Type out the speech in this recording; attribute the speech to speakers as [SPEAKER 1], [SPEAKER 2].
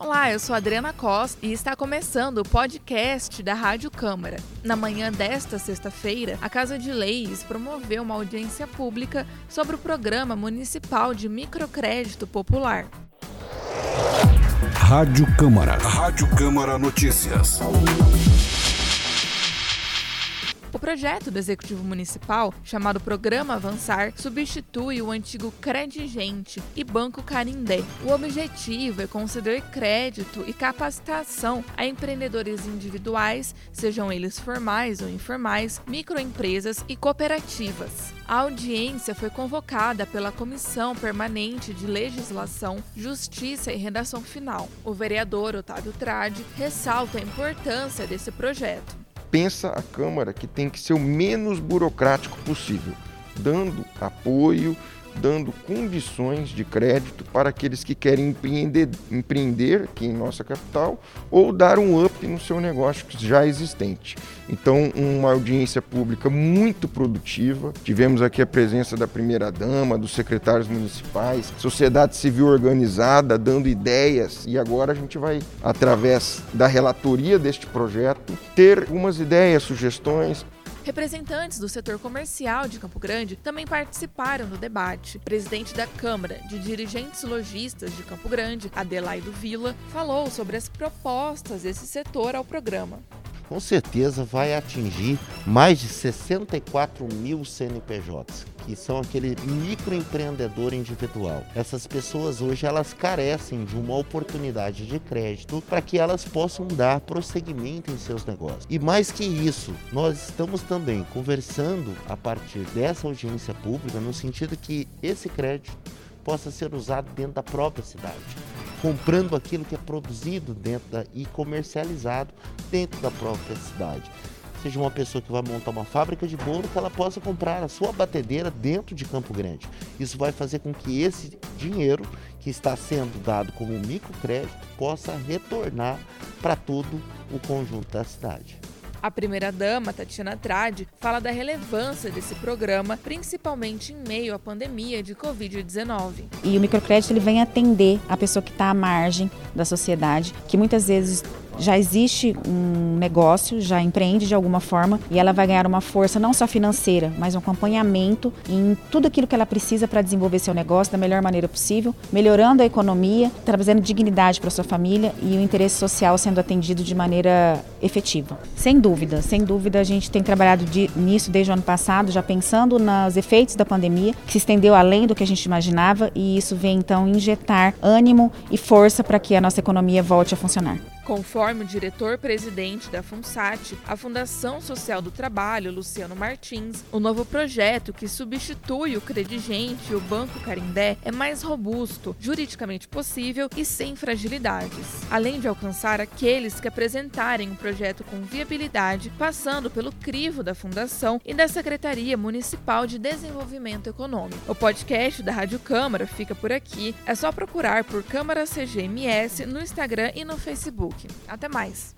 [SPEAKER 1] Olá, eu sou Adriana Costa e está começando o podcast da Rádio Câmara. Na manhã desta sexta-feira, a Casa de Leis promoveu uma audiência pública sobre o Programa Municipal de Microcrédito Popular.
[SPEAKER 2] Rádio Câmara. Rádio Câmara Notícias.
[SPEAKER 1] O projeto do Executivo Municipal, chamado Programa Avançar, substitui o antigo Credigente e Banco Carindé. O objetivo é conceder crédito e capacitação a empreendedores individuais, sejam eles formais ou informais, microempresas e cooperativas. A audiência foi convocada pela Comissão Permanente de Legislação, Justiça e Redação Final. O vereador Otávio Trade ressalta a importância desse projeto
[SPEAKER 3] pensa a Câmara que tem que ser o menos burocrático possível, dando apoio, dando condições de crédito para aqueles que querem empreender, empreender aqui em nossa capital ou dar um up no seu negócio já existente. Então, uma audiência pública muito produtiva. Tivemos aqui a presença da primeira-dama, dos secretários municipais, sociedade civil organizada, dando ideias. E agora a gente vai, através da relatoria deste projeto, ter algumas ideias, sugestões
[SPEAKER 1] Representantes do setor comercial de Campo Grande também participaram do debate. O presidente da Câmara de Dirigentes Logistas de Campo Grande, Adelaido Vila, falou sobre as propostas desse setor ao programa
[SPEAKER 4] com certeza vai atingir mais de 64 mil CNPJs, que são aquele microempreendedor individual. Essas pessoas hoje elas carecem de uma oportunidade de crédito para que elas possam dar prosseguimento em seus negócios. E mais que isso, nós estamos também conversando a partir dessa audiência pública no sentido que esse crédito possa ser usado dentro da própria cidade comprando aquilo que é produzido dentro da, e comercializado dentro da própria cidade. Seja uma pessoa que vai montar uma fábrica de bolo, que ela possa comprar a sua batedeira dentro de Campo Grande. Isso vai fazer com que esse dinheiro que está sendo dado como microcrédito possa retornar para todo o conjunto da cidade.
[SPEAKER 1] A primeira-dama, Tatiana Trade, fala da relevância desse programa, principalmente em meio à pandemia de Covid-19.
[SPEAKER 5] E o microcrédito ele vem atender a pessoa que está à margem da sociedade, que muitas vezes já existe um negócio, já empreende de alguma forma e ela vai ganhar uma força não só financeira, mas um acompanhamento em tudo aquilo que ela precisa para desenvolver seu negócio da melhor maneira possível, melhorando a economia, trazendo dignidade para sua família e o interesse social sendo atendido de maneira efetiva. Sem dúvida, sem dúvida a gente tem trabalhado de, nisso desde o ano passado, já pensando nos efeitos da pandemia, que se estendeu além do que a gente imaginava e isso vem então injetar ânimo e força para que a nossa economia volte a funcionar.
[SPEAKER 1] Conforme o diretor-presidente da FUNSAT, a Fundação Social do Trabalho, Luciano Martins, o novo projeto que substitui o Credigente e o Banco Carindé é mais robusto, juridicamente possível e sem fragilidades, além de alcançar aqueles que apresentarem um projeto com viabilidade, passando pelo crivo da Fundação e da Secretaria Municipal de Desenvolvimento Econômico. O podcast da Rádio Câmara fica por aqui. É só procurar por Câmara CGMS no Instagram e no Facebook. Até mais!